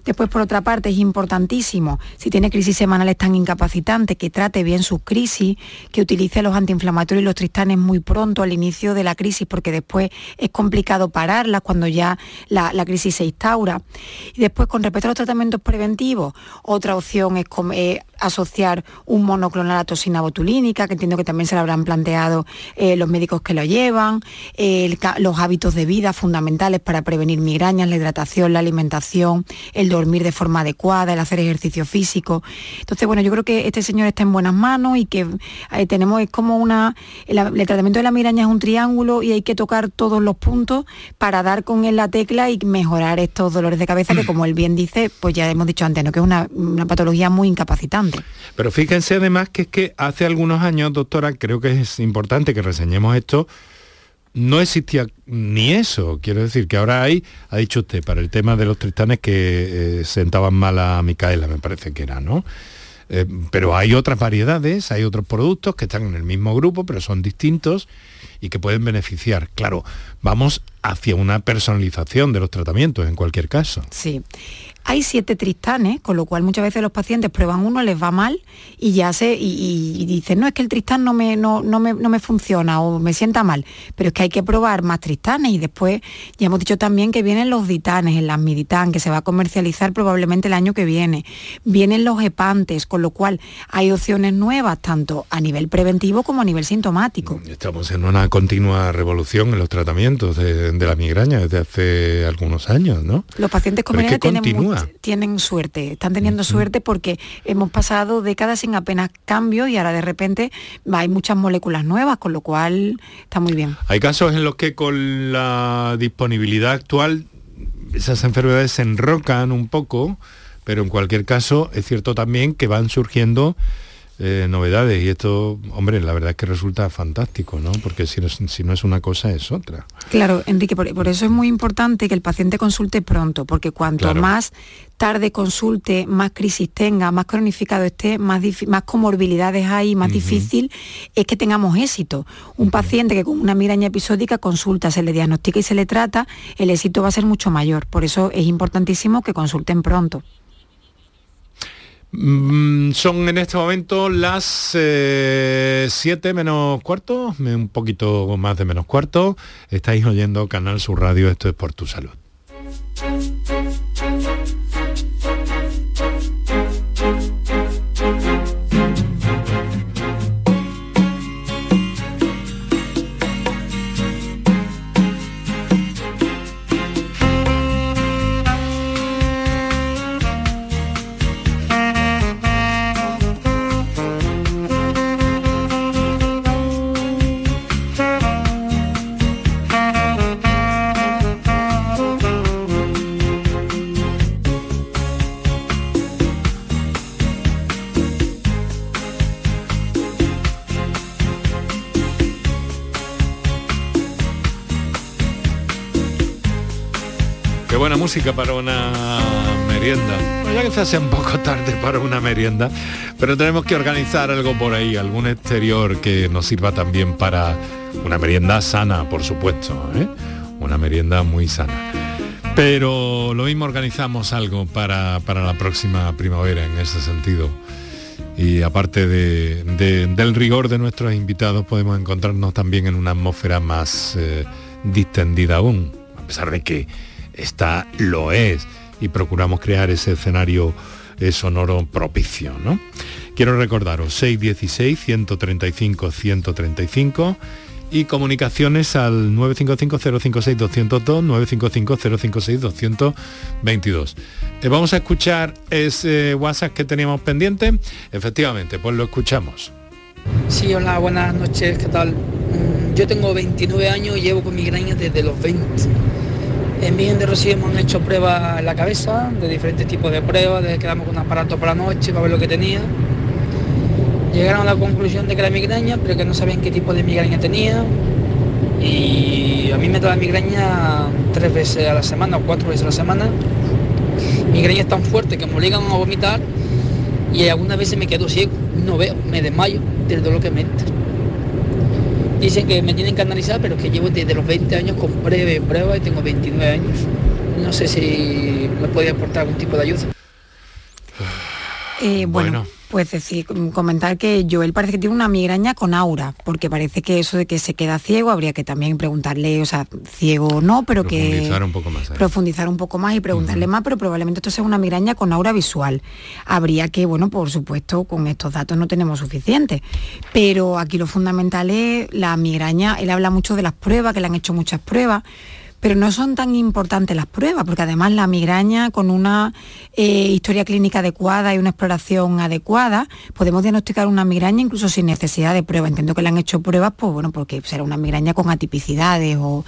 Después, por otra parte, es importantísimo, si tiene crisis semanales tan incapacitantes, que trate bien sus crisis, que utilice los antiinflamatorios y los tristanes muy pronto al inicio de la crisis, porque después es complicado pararlas cuando ya la, crisis se instaura. Y después, con respecto a los tratamientos preventivos, otra opción es eh, asociar un monoclonal a toxina botulínica, que entiendo que también se lo habrán planteado eh, los médicos que lo llevan, los hábitos de vida fundamentales para prevenir migrañas, la hidratación, la alimentación, el dormir de forma adecuada, el hacer ejercicio físico. Entonces, bueno, yo creo que este señor está en buenas manos y que eh, tenemos, es como una, el, el tratamiento de la migraña es un triángulo y hay que tocar todos los puntos para dar con él la tecla y mejorar estos dolores de cabeza que, <clears throat> como él bien dice, pues ya hemos dicho antes, ¿no? que es una, una patología muy incapacitante. Pero fíjense además que es que hace algunos años, doctora, creo que es importante que reseñemos esto, no existía ni eso. Quiero decir que ahora hay, ha dicho usted, para el tema de los tristanes que eh, sentaban mal a Micaela, me parece que era, ¿no? Eh, pero hay otras variedades, hay otros productos que están en el mismo grupo, pero son distintos y que pueden beneficiar. Claro, vamos hacia una personalización de los tratamientos en cualquier caso. Sí. Hay siete tristanes, con lo cual muchas veces los pacientes prueban uno, les va mal y ya se y, y dicen, no, es que el tristán no me, no, no, me, no me funciona o me sienta mal, pero es que hay que probar más tristanes y después ya hemos dicho también que vienen los ditanes, el lasmiditán, que se va a comercializar probablemente el año que viene. Vienen los hepantes, con lo cual hay opciones nuevas tanto a nivel preventivo como a nivel sintomático. Estamos en una continua revolución en los tratamientos de, de la migraña desde hace algunos años, ¿no? Los pacientes con migraña tienen, tienen suerte, están teniendo suerte porque hemos pasado décadas sin apenas cambio y ahora de repente hay muchas moléculas nuevas, con lo cual está muy bien. Hay casos en los que con la disponibilidad actual esas enfermedades se enrocan un poco, pero en cualquier caso es cierto también que van surgiendo eh, novedades y esto, hombre, la verdad es que resulta fantástico, ¿no? Porque si no, es- si no es una cosa es otra. Claro, Enrique, por, por eso es muy importante que el paciente consulte pronto, porque cuanto Claro. más tarde consulte, más crisis tenga, más cronificado esté, más, más comorbilidades hay, más difícil es que tengamos éxito. Un paciente que con una migraña episódica consulta, se le diagnostica y se le trata, el éxito va a ser mucho mayor. Por eso es importantísimo que consulten pronto. Mm, son en este momento las 7 menos cuarto, un poquito más de menos cuarto. Estáis oyendo Canal Sur Radio, esto es por tu salud. Para una merienda. Bueno, ya quizás sea un poco tarde para una merienda, pero tenemos que organizar algo por ahí, algún exterior que nos sirva también para una merienda sana, por supuesto, ¿eh? una merienda muy sana. Pero lo mismo organizamos algo para, para la próxima primavera en ese sentido. Y aparte de, de- del rigor de nuestros invitados, podemos encontrarnos también en una atmósfera más eh, distendida aún, a pesar de que esta lo es y procuramos crear ese escenario eh, sonoro propicio, ¿no? Quiero recordaros 616-135-135 y comunicaciones al 955-056-202, 955-056-222. Eh, vamos a escuchar ese WhatsApp que teníamos pendiente. Efectivamente, pues lo escuchamos. Sí, hola, buenas noches, ¿qué tal? Mm, Yo tengo 29 años y llevo con migraña desde los 20. En Virgen de Rocío hemos hecho pruebas en la cabeza, de diferentes tipos de pruebas, de quedamos con un aparato por la noche para ver lo que tenía. Llegaron a la conclusión de que era migraña, pero que no sabían qué tipo de migraña tenía. Y a mí me da la migraña tres veces a la semana o cuatro veces a la semana. Migraña es tan fuerte que me obligan a vomitar y algunas veces me quedo ciego, no veo, me desmayo del dolor que me entra. Dicen que me tienen que analizar, pero que llevo desde los 20 años con y prueba y tengo 29 años. No sé si me puede aportar algún tipo de ayuda. Eh, bueno, Bueno. pues decir, com- comentar que Joel parece que tiene una migraña con aura, porque parece que eso de que se queda ciego, habría que también preguntarle, o sea, ciego o no, pero que Profundizar un poco más ahí. profundizar un poco más y preguntarle más, pero probablemente esto sea una migraña con aura visual. Habría que, bueno, por supuesto, con estos datos no tenemos suficiente, pero aquí lo fundamental es la migraña, él habla mucho de las pruebas, que le han hecho muchas pruebas, pero no son tan importantes las pruebas, porque además la migraña con una eh, historia clínica adecuada y una exploración adecuada, podemos diagnosticar una migraña incluso sin necesidad de prueba. Entiendo que le han hecho pruebas, pues bueno, porque será una migraña con atipicidades o...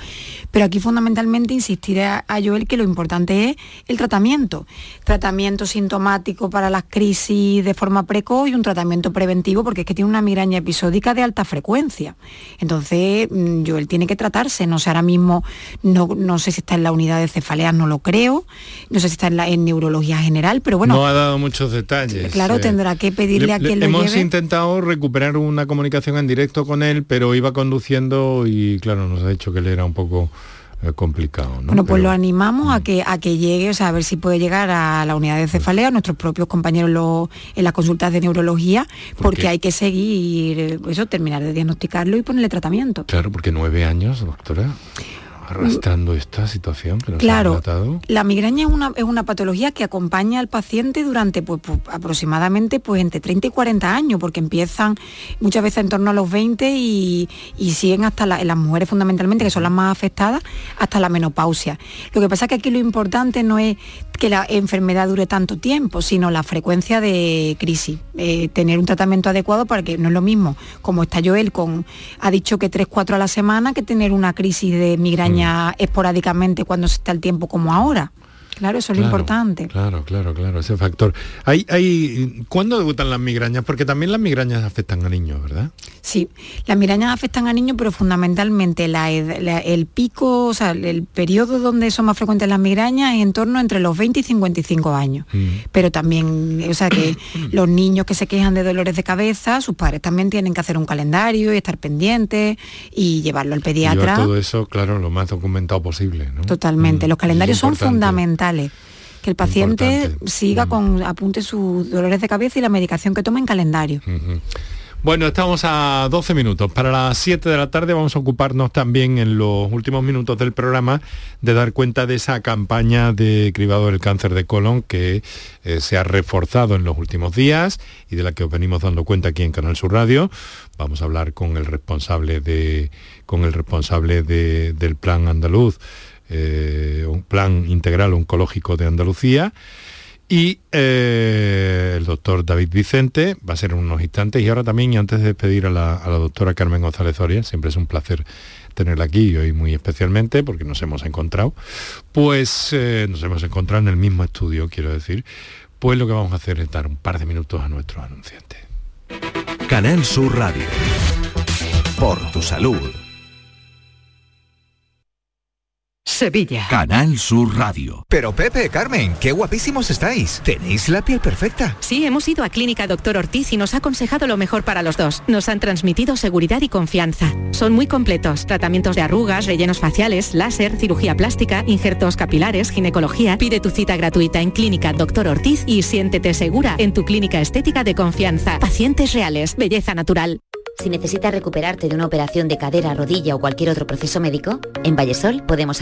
Pero aquí fundamentalmente insistiré a, Joel que lo importante es el tratamiento. Tratamiento sintomático para las crisis de forma precoz y un tratamiento preventivo, porque es que tiene una migraña episódica de alta frecuencia. Entonces, mm, Joel tiene que tratarse, no sé, ahora mismo no, no sé si está en la unidad de cefaleas, no lo creo, no sé si está en, la, en neurología general, pero bueno, no ha dado muchos detalles. claro, eh. tendrá que pedirle Le- a le- quien lo hemos lleve. intentado recuperar una comunicación en directo con él, pero iba conduciendo y claro, nos ha dicho que él era un poco eh, complicado. ¿no? Bueno, pues Pero- lo animamos a que a que llegue, o sea, a ver si puede llegar a la unidad de cefalea, nuestros propios compañeros lo- en las consultas de neurología, porque hay que seguir, eh, eso, terminar de diagnosticarlo y ponerle tratamiento. Claro, porque nueve años, doctora, arrastrando esta situación que nos Claro, la migraña es una, es una patología que acompaña al paciente durante pues, pues, aproximadamente pues, entre 30 y 40 años, porque empiezan muchas veces en torno a los 20 y, y siguen hasta la- las mujeres fundamentalmente, que son las más afectadas, hasta la menopausia. Lo que pasa es que aquí lo importante no es que la enfermedad dure tanto tiempo, sino la frecuencia de crisis. Eh, tener un tratamiento adecuado para que no es lo mismo, como está Joel, con, ha dicho que 3-4 a la semana, que tener una crisis de migraña esporádicamente cuando se está el tiempo como ahora. Claro, eso es lo Claro, importante. Claro, claro, claro, ese factor. Hay, hay, ¿Cuándo debutan las migrañas? Porque también las migrañas afectan a niños, ¿verdad? Sí, las migrañas afectan a niños, pero fundamentalmente la ed- la- el pico, o sea, el, periodo donde son más frecuentes las migrañas es en torno entre los 20 y 55 años. Pero también, o sea, que <coughs> los niños que se quejan de dolores de cabeza, sus padres también tienen que hacer un calendario y estar pendientes y llevarlo al Y pediatra. llevar todo eso, claro, lo más documentado posible, ¿no? Totalmente. Los calendarios son importante. Que el paciente siga con, apunte sus dolores de cabeza y la medicación que toma en calendario. Bueno, estamos a 12 minutos. Para las 7 de la tarde vamos a ocuparnos también en los últimos minutos del programa de dar cuenta de esa campaña de cribado del cáncer de colon que eh, se ha reforzado en los últimos días y de la que os venimos dando cuenta aquí en Canal Sur Radio. Vamos a hablar con el responsable de con el responsable de- del plan andaluz, eh, un plan integral oncológico de Andalucía. Y eh, el doctor David Vicente va a ser unos instantes. Y ahora también, y antes de despedir a la, a la doctora Carmen González Oria, siempre es un placer tenerla aquí y hoy muy especialmente porque nos hemos encontrado, pues eh, nos hemos encontrado en el mismo estudio, quiero decir, pues lo que vamos a hacer es dar un par de minutos a nuestros anunciantes. Canal Sur Radio. Por tu salud. Sevilla. Canal Sur Radio. Pero Pepe, Carmen, qué guapísimos estáis. Tenéis la piel perfecta. Sí, hemos ido a Clínica Doctor Ortiz y nos ha aconsejado lo mejor para los dos. Nos han transmitido seguridad y confianza. Son muy completos. Tratamientos de arrugas, rellenos faciales, láser, cirugía plástica, injertos capilares, ginecología. Pide tu cita gratuita en Clínica Doctor Ortiz y siéntete segura en tu clínica estética de confianza. Pacientes reales, belleza natural. Si necesitas recuperarte de una operación de cadera, rodilla o cualquier otro proceso médico, en Vallesol podemos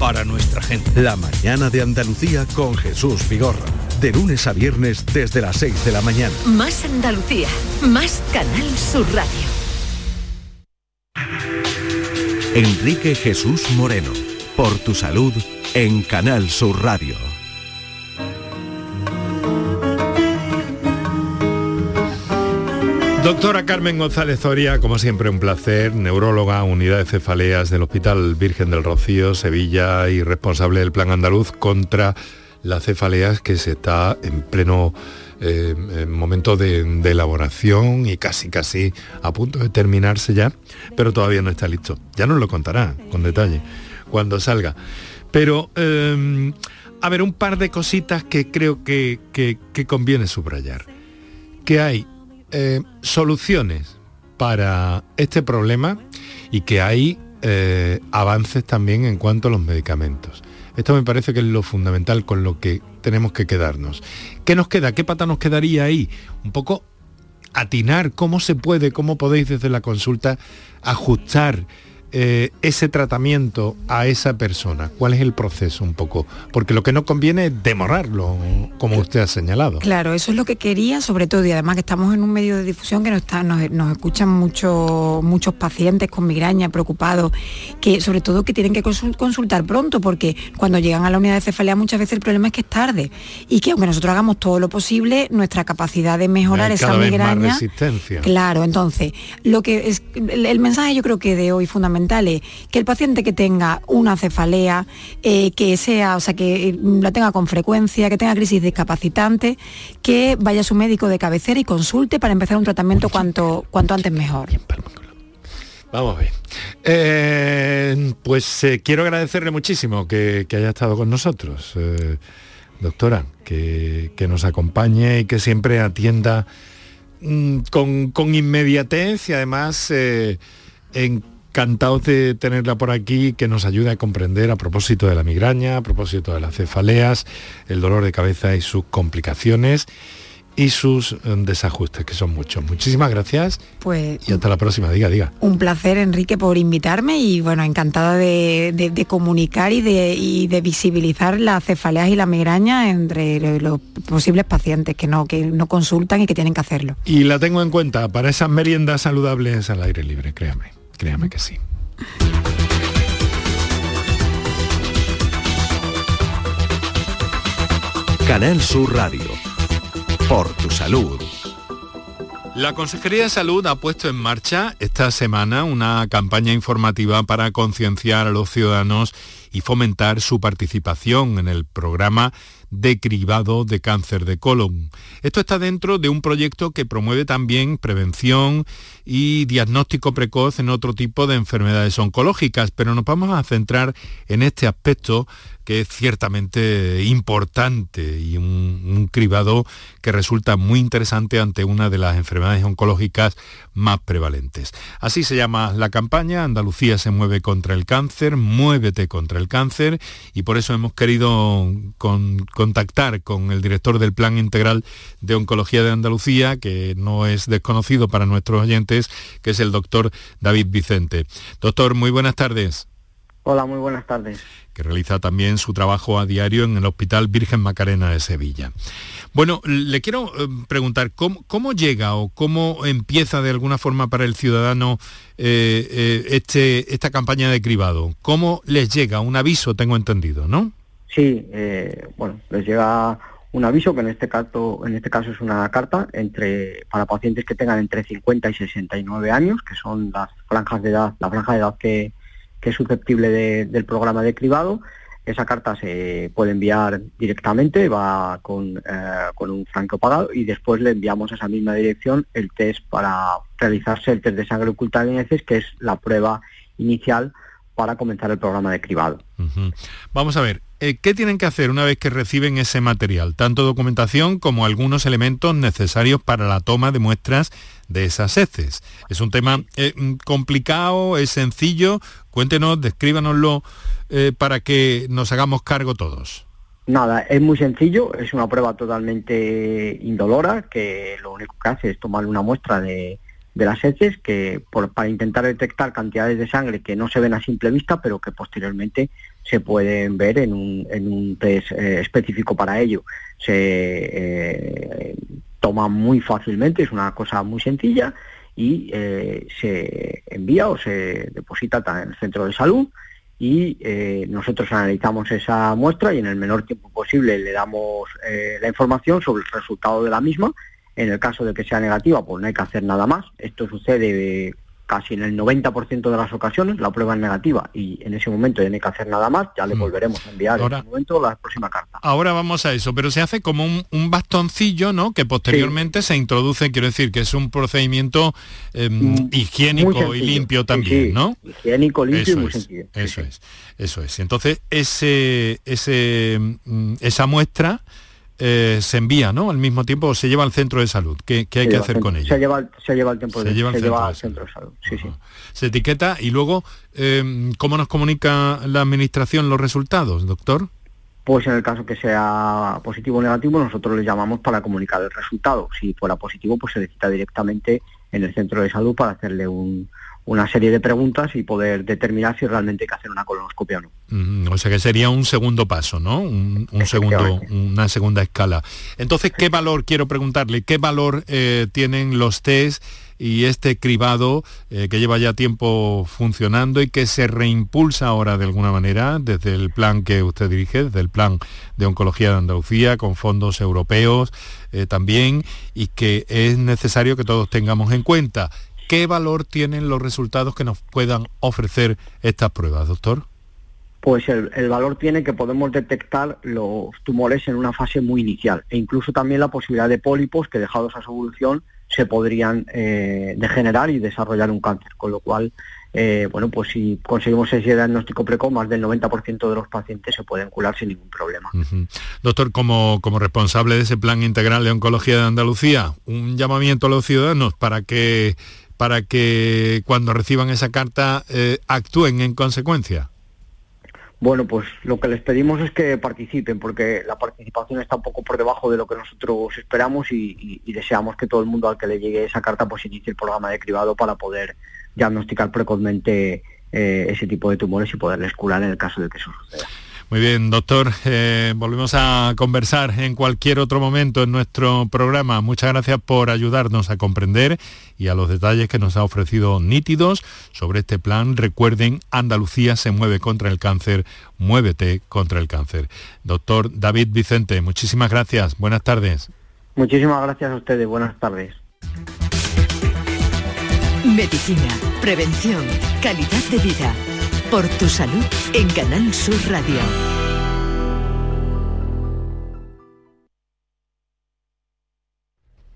para nuestra gente. La mañana de Andalucía con Jesús Vigorra. De lunes a viernes desde las 6 de la mañana. Más Andalucía, más Canal Sur Radio. Enrique Jesús Moreno. Por tu salud en Canal Sur Radio. Doctora Carmen González Zoria, como siempre un placer, neuróloga, unidad de cefaleas del Hospital Virgen del Rocío, Sevilla y responsable del Plan Andaluz contra las cefaleas que se está en pleno eh, en momento de, elaboración y casi casi a punto de terminarse ya, pero todavía no está listo. Ya nos lo contará con detalle cuando salga. Pero, eh, a ver, un par de cositas que creo que, que- que conviene subrayar. Que hay eh, soluciones para este problema y que hay eh, avances también en cuanto a los medicamentos. Esto me parece que es lo fundamental con lo que tenemos que quedarnos. ¿Qué nos queda? ¿Qué pata nos quedaría ahí? Un poco atinar cómo se puede, cómo podéis desde la consulta ajustar eh, ese tratamiento a esa persona. ¿Cuál es el proceso un poco? Porque lo que no conviene es demorarlo, como usted ha señalado. Claro, eso es lo que quería, sobre todo, y además que estamos en un medio de difusión que nos, está- nos, nos escuchan mucho- muchos pacientes con migraña, preocupados, que sobre todo que tienen que consul- consultar pronto, porque cuando llegan a la unidad de cefalea muchas veces el problema es que es tarde, y que aunque nosotros hagamos todo lo posible, nuestra capacidad de mejorar Hay esa cada vez más migraña... resistencia. Claro, entonces, lo que es el, el mensaje yo creo que de hoy fundamental que el paciente que tenga una cefalea, eh, que sea, o sea, que eh, la tenga con frecuencia, que tenga crisis discapacitantes, que vaya a su médico de cabecera y consulte para empezar un tratamiento cuanto, cuanto antes mejor. Vamos a ver. Eh, pues eh, quiero agradecerle muchísimo que, haya estado con nosotros, doctora, que, que nos acompañe y que siempre atienda mm, con, con inmediatez y además eh, encantados de tenerla por aquí, que nos ayude a comprender a propósito de la migraña, a propósito de las cefaleas, el dolor de cabeza y sus complicaciones y sus eh, desajustes, que son muchos. Muchísimas gracias Pues y hasta la próxima. Diga, diga. un placer, Enrique, por invitarme y bueno, encantada de, de- de comunicar y de, y de visibilizar las cefaleas y la migraña entre lo- los posibles pacientes que no, que no consultan y que tienen que hacerlo. Y la tengo en cuenta para esas meriendas saludables al aire libre, créame, créame que sí. Canal Sur Radio. Por tu salud. La Consejería de Salud ha puesto en marcha esta semana una campaña informativa para concienciar a los ciudadanos y fomentar su participación en el programa de cribado de cáncer de colon. Esto está dentro de un proyecto que promueve también prevención y diagnóstico precoz en otro tipo de enfermedades oncológicas, pero nos vamos a centrar en este aspecto que es ciertamente importante y un, cribado que resulta muy interesante ante una de las enfermedades oncológicas más prevalentes. Así se llama la campaña, Andalucía se mueve contra el cáncer, muévete contra el cáncer y por eso hemos querido con- contactar con el director del Plan Integral de Oncología de Andalucía, que no es desconocido para nuestros oyentes, que es el doctor David Vicente. Doctor, muy buenas tardes Hola, muy buenas tardes. que realiza también su trabajo a diario en el Hospital Virgen Macarena de Sevilla. Bueno, le quiero eh, preguntar, ¿cómo, cómo llega o cómo empieza de alguna forma para el ciudadano eh, eh, este, esta campaña de cribado? ¿Cómo les llega? Un aviso, tengo entendido, ¿no? Sí, eh, bueno, les llega un aviso que en este caso, en este caso es una carta entre para pacientes que tengan entre 50 y 69 años, que son las franjas de edad, la franja de edad que, que es susceptible de- del programa de cribado. Esa carta se puede enviar directamente, va con, eh, con un franco pagado y después le enviamos a esa misma dirección el test para realizarse el test de sangre oculta de heces, que es la prueba inicial para comenzar el programa de cribado. Vamos a ver, eh, ¿qué tienen que hacer una vez que reciben ese material? Tanto documentación como algunos elementos necesarios para la toma de muestras de esas heces. Es un tema eh, mm, complicado, es sencillo. Cuéntenos, descríbanoslo eh, para que nos hagamos cargo todos. Nada, es muy sencillo, es una prueba totalmente indolora que lo único que hace es tomar una muestra de, de las heces que por- para intentar detectar cantidades de sangre que no se ven a simple vista pero que posteriormente se pueden ver en un, en un test eh, específico para ello. Se eh, toma muy fácilmente, es una cosa muy sencilla y eh, se envía o se deposita ta- en el centro de salud y nosotros analizamos esa muestra y en el menor tiempo posible le damos la información sobre el resultado de la misma. En el caso de que sea negativa, pues no hay que hacer nada más. Esto sucede eh, casi en el 90% de las ocasiones, la prueba es negativa y en ese momento ya no hay que hacer nada más, ya le volveremos a enviar Ahora- en ese momento la próxima carta. Ahora vamos a eso, pero se hace como un, un bastoncillo, ¿no? Que posteriormente se introduce, quiero decir, que es un procedimiento eh, higiénico y limpio Sí, también, sí. ¿no? Higiénico, limpio y Eso muy es, sencillo. Eso es, eso es. Entonces, ese, ese, mm, esa muestra eh, se envía, ¿no? Al mismo tiempo se lleva al centro de salud. ¿Qué, qué hay Se que hacer con ella? Se lleva, se lleva al tiempo Se de, lleva al se centro lleva de al centro de salud. Sí, sí. Se etiqueta y luego, eh, ¿cómo nos comunica la administración los resultados, doctor? Pues en el caso que sea positivo o negativo, nosotros le llamamos para comunicar el resultado. Si fuera positivo, pues se le cita directamente en el centro de salud para hacerle un- una serie de preguntas y poder determinar si realmente hay que hacer una colonoscopia o no. Mm, o sea que sería un segundo paso, ¿no? Un, un segundo, una segunda escala. Entonces, ¿qué valor, quiero preguntarle, qué valor eh, tienen los test y este cribado eh, que lleva ya tiempo funcionando y que se reimpulsa ahora de alguna manera desde el plan que usted dirige, desde el plan de oncología de Andalucía, con fondos europeos eh, también, y que es necesario que todos tengamos en cuenta. ¿Qué valor tienen los resultados que nos puedan ofrecer estas pruebas, doctor? Pues el, el valor tiene que podemos detectar los tumores en una fase muy inicial e incluso también la posibilidad de pólipos que dejados a su evolución se podrían eh, degenerar y desarrollar un cáncer, con lo cual, eh, bueno, pues si conseguimos ese diagnóstico precoz, más del 90% de los pacientes se pueden curar sin ningún problema. Doctor, como, como responsable de ese plan integral de oncología de Andalucía, un llamamiento a los ciudadanos para que, para que cuando reciban esa carta eh, actúen en consecuencia. bueno, pues lo que les pedimos es que participen, porque la participación está un poco por debajo de lo que nosotros esperamos y, deseamos que todo el mundo al que le llegue esa carta pues inicie el programa de cribado para poder diagnosticar precozmente eh, ese tipo de tumores y poderles curar en el caso de que eso suceda. Muy bien, doctor. Eh, volvemos a conversar en cualquier otro momento en nuestro programa. Muchas gracias por ayudarnos a comprender y a los detalles que nos ha ofrecido nítidos sobre este plan. Recuerden, Andalucía se mueve contra el cáncer, muévete contra el cáncer. Doctor David Vicente, muchísimas gracias. Buenas tardes. Muchísimas gracias a ustedes. Buenas tardes. Medicina, prevención, calidad de vida. Por tu salud en Canal Sur Radio.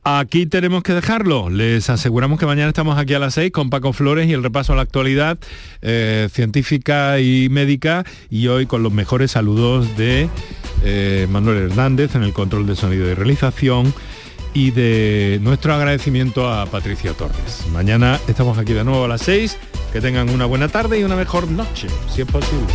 Aquí tenemos que dejarlo. Les aseguramos que mañana estamos aquí a las 6 con Paco Flores y el repaso a la actualidad eh, científica y médica y hoy con los mejores saludos de eh, Manuel Hernández en el control de sonido y realización y de nuestro agradecimiento a Patricia Torres. Mañana estamos aquí de nuevo a las 6 que tengan una buena tarde y una mejor noche, si es posible.